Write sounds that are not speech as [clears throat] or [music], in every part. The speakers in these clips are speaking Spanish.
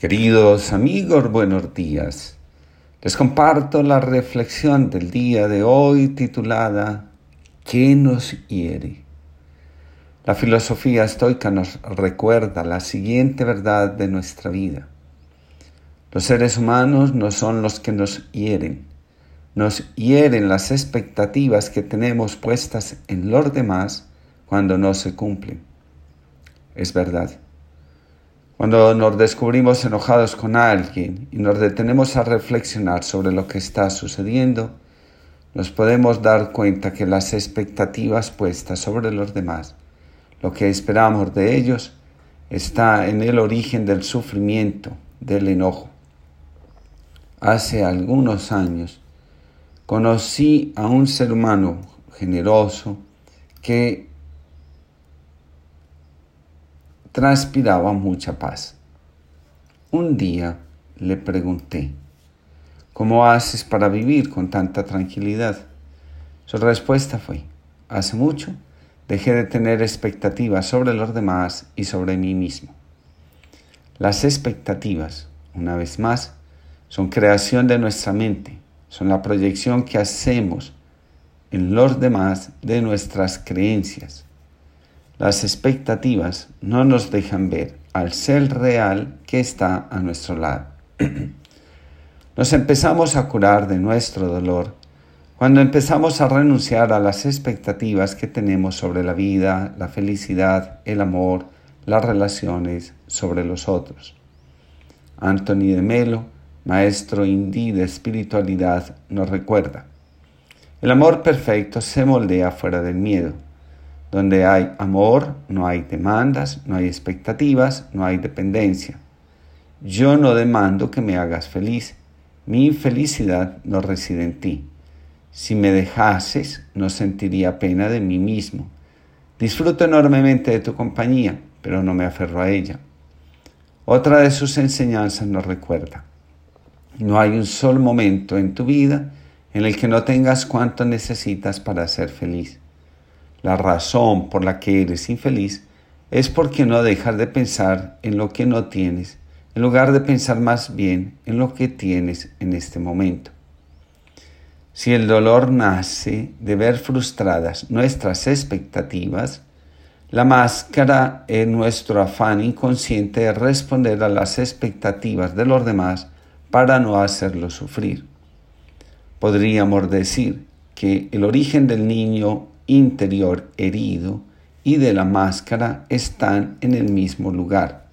Queridos amigos, buenos días. Les comparto la reflexión del día de hoy titulada ¿Qué nos hiere? La filosofía estoica nos recuerda la siguiente verdad de nuestra vida. Los seres humanos no son los que nos hieren, nos hieren las expectativas que tenemos puestas en los demás cuando no se cumplen. Es verdad. Cuando nos descubrimos enojados con alguien y nos detenemos a reflexionar sobre lo que está sucediendo, nos podemos dar cuenta que las expectativas puestas sobre los demás, lo que esperamos de ellos, está en el origen del sufrimiento, del enojo. Hace algunos años conocí a un ser humano generoso que transpiraba mucha paz. Un día le pregunté, ¿cómo haces para vivir con tanta tranquilidad? Su respuesta fue, hace mucho dejé de tener expectativas sobre los demás y sobre mí mismo. Las expectativas, una vez más, son creación de nuestra mente, son la proyección que hacemos en los demás de nuestras creencias, las expectativas no nos dejan ver al ser real que está a nuestro lado. [clears throat] Nos empezamos a curar de nuestro dolor cuando empezamos a renunciar a las expectativas que tenemos sobre la vida, la felicidad, el amor, las relaciones, sobre los otros. Anthony de Melo, maestro indí de espiritualidad, nos recuerda, el amor perfecto se moldea fuera del miedo. Donde hay amor, no hay demandas, no hay expectativas, no hay dependencia. Yo no demando que me hagas feliz. Mi felicidad no reside en ti. Si me dejases, no sentiría pena de mí mismo. Disfruto enormemente de tu compañía, pero no me aferro a ella. Otra de sus enseñanzas nos recuerda, no hay un solo momento en tu vida en el que no tengas cuanto necesitas para ser feliz. La razón por la que eres infeliz es porque no dejas de pensar en lo que no tienes, en lugar de pensar más bien en lo que tienes en este momento. Si el dolor nace de ver frustradas nuestras expectativas, la máscara es nuestro afán inconsciente de responder a las expectativas de los demás para no hacerlos sufrir. Podríamos decir que el origen del niño interior herido y de la máscara están en el mismo lugar.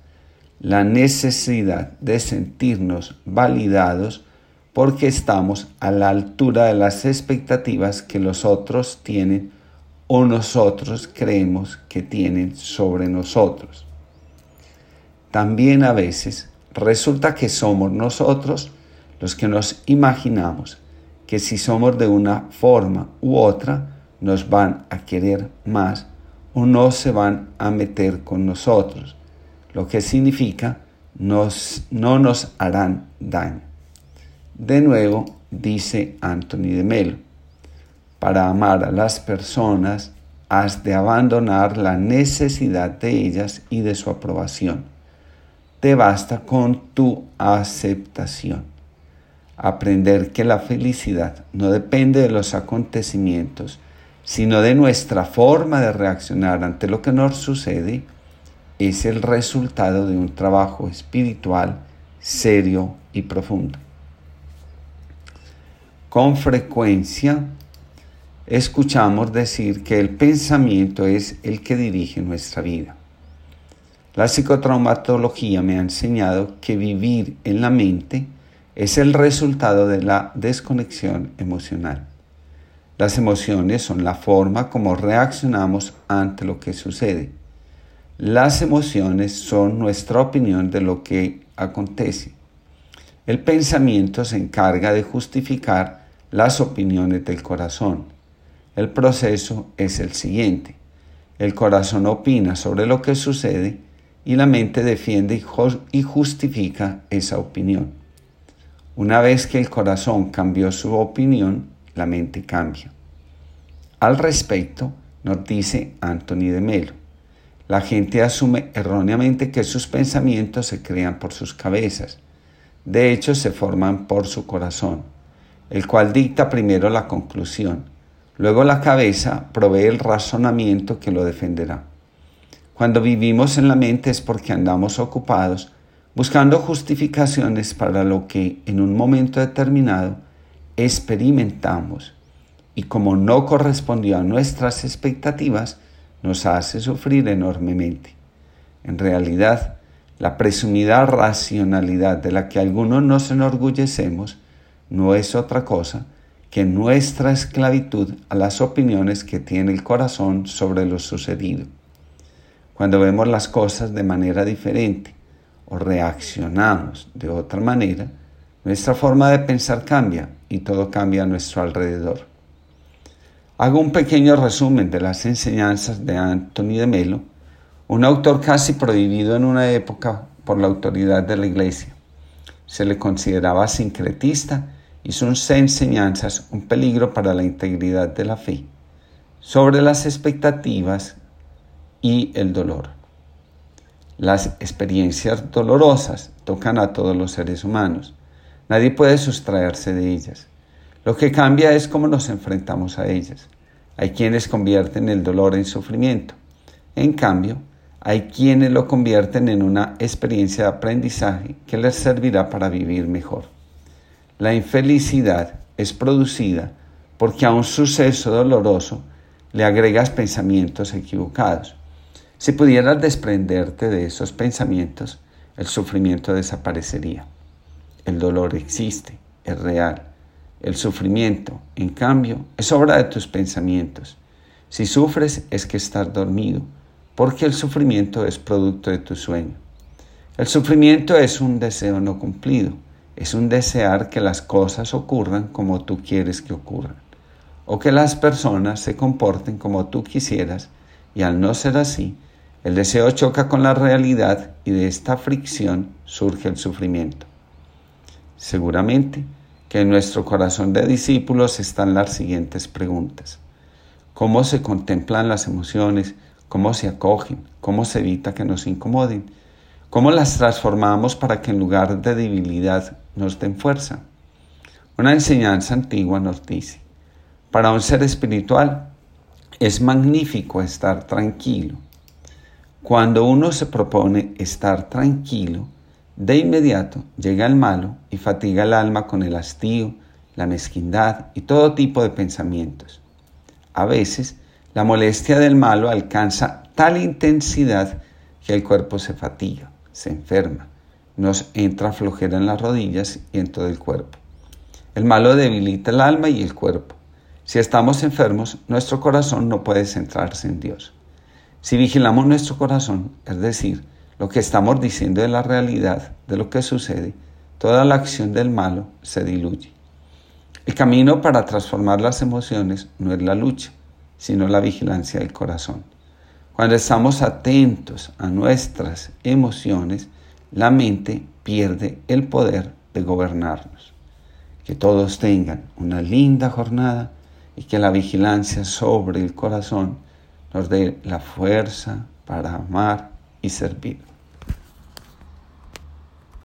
La necesidad de sentirnos validados porque estamos a la altura de las expectativas que los otros tienen o nosotros creemos que tienen sobre nosotros. También a veces resulta que somos nosotros los que nos imaginamos que si somos de una forma u otra, nos van a querer más o no se van a meter con nosotros, lo que significa no nos harán daño. De nuevo, dice Anthony de Melo, para amar a las personas has de abandonar la necesidad de ellas y de su aprobación. Te basta con tu aceptación. Aprender que la felicidad no depende de los acontecimientos, sino de nuestra forma de reaccionar ante lo que nos sucede, es el resultado de un trabajo espiritual serio y profundo. Con frecuencia escuchamos decir que el pensamiento es el que dirige nuestra vida. La psicotraumatología me ha enseñado que vivir en la mente es el resultado de la desconexión emocional. Las emociones son la forma como reaccionamos ante lo que sucede. Las emociones son nuestra opinión de lo que acontece. El pensamiento se encarga de justificar las opiniones del corazón. El proceso es el siguiente. El corazón opina sobre lo que sucede y la mente defiende y justifica esa opinión. Una vez que el corazón cambió su opinión, la mente cambia. Al respecto, nos dice Anthony de Melo, La gente asume erróneamente que sus pensamientos se crean por sus cabezas. De hecho, se forman por su corazón, el cual dicta primero la conclusión. Luego la cabeza provee el razonamiento que lo defenderá. Cuando vivimos en la mente es porque andamos ocupados buscando justificaciones para lo que en un momento determinado experimentamos y como no correspondió a nuestras expectativas, nos hace sufrir enormemente. En realidad, la presumida racionalidad de la que algunos nos enorgullecemos no es otra cosa que nuestra esclavitud a las opiniones que tiene el corazón sobre lo sucedido. Cuando vemos las cosas de manera diferente o reaccionamos de otra manera, nuestra forma de pensar cambia y todo cambia a nuestro alrededor. Hago un pequeño resumen de las enseñanzas de Anthony de Melo, un autor casi prohibido en una época por la autoridad de la Iglesia. Se le consideraba sincretista y sus enseñanzas un peligro para la integridad de la fe, sobre las expectativas y el dolor. Las experiencias dolorosas tocan a todos los seres humanos. Nadie puede sustraerse de ellas. Lo que cambia es cómo nos enfrentamos a ellas. Hay quienes convierten el dolor en sufrimiento. En cambio, hay quienes lo convierten en una experiencia de aprendizaje que les servirá para vivir mejor. La infelicidad es producida porque a un suceso doloroso le agregas pensamientos equivocados. Si pudieras desprenderte de esos pensamientos, el sufrimiento desaparecería. El dolor existe, es real el sufrimiento, en cambio, es obra de tus pensamientos. Si sufres es que estás dormido, porque el sufrimiento es producto de tu sueño. El sufrimiento es un deseo no cumplido, es un desear que las cosas ocurran como tú quieres que ocurran, o que las personas se comporten como tú quisieras, y al no ser así, el deseo choca con la realidad y de esta fricción surge el sufrimiento. Seguramente, que en nuestro corazón de discípulos están las siguientes preguntas. ¿Cómo se contemplan las emociones? ¿Cómo se acogen? ¿Cómo se evita que nos incomoden? ¿Cómo las transformamos para que en lugar de debilidad nos den fuerza? Una enseñanza antigua nos dice, para un ser espiritual es magnífico estar tranquilo. Cuando uno se propone estar tranquilo, de inmediato llega el malo y fatiga el alma con el hastío, la mezquindad y todo tipo de pensamientos. A veces, la molestia del malo alcanza tal intensidad que el cuerpo se fatiga, se enferma, nos entra flojera en las rodillas y en todo el cuerpo. El malo debilita el alma y el cuerpo. Si estamos enfermos, nuestro corazón no puede centrarse en Dios. Si vigilamos nuestro corazón, es decir, lo que estamos diciendo de la realidad de lo que sucede, toda la acción del malo se diluye. El camino para transformar las emociones no es la lucha, sino la vigilancia del corazón. Cuando estamos atentos a nuestras emociones, la mente pierde el poder de gobernarnos. Que todos tengan una linda jornada y que la vigilancia sobre el corazón nos dé la fuerza para amar y servir.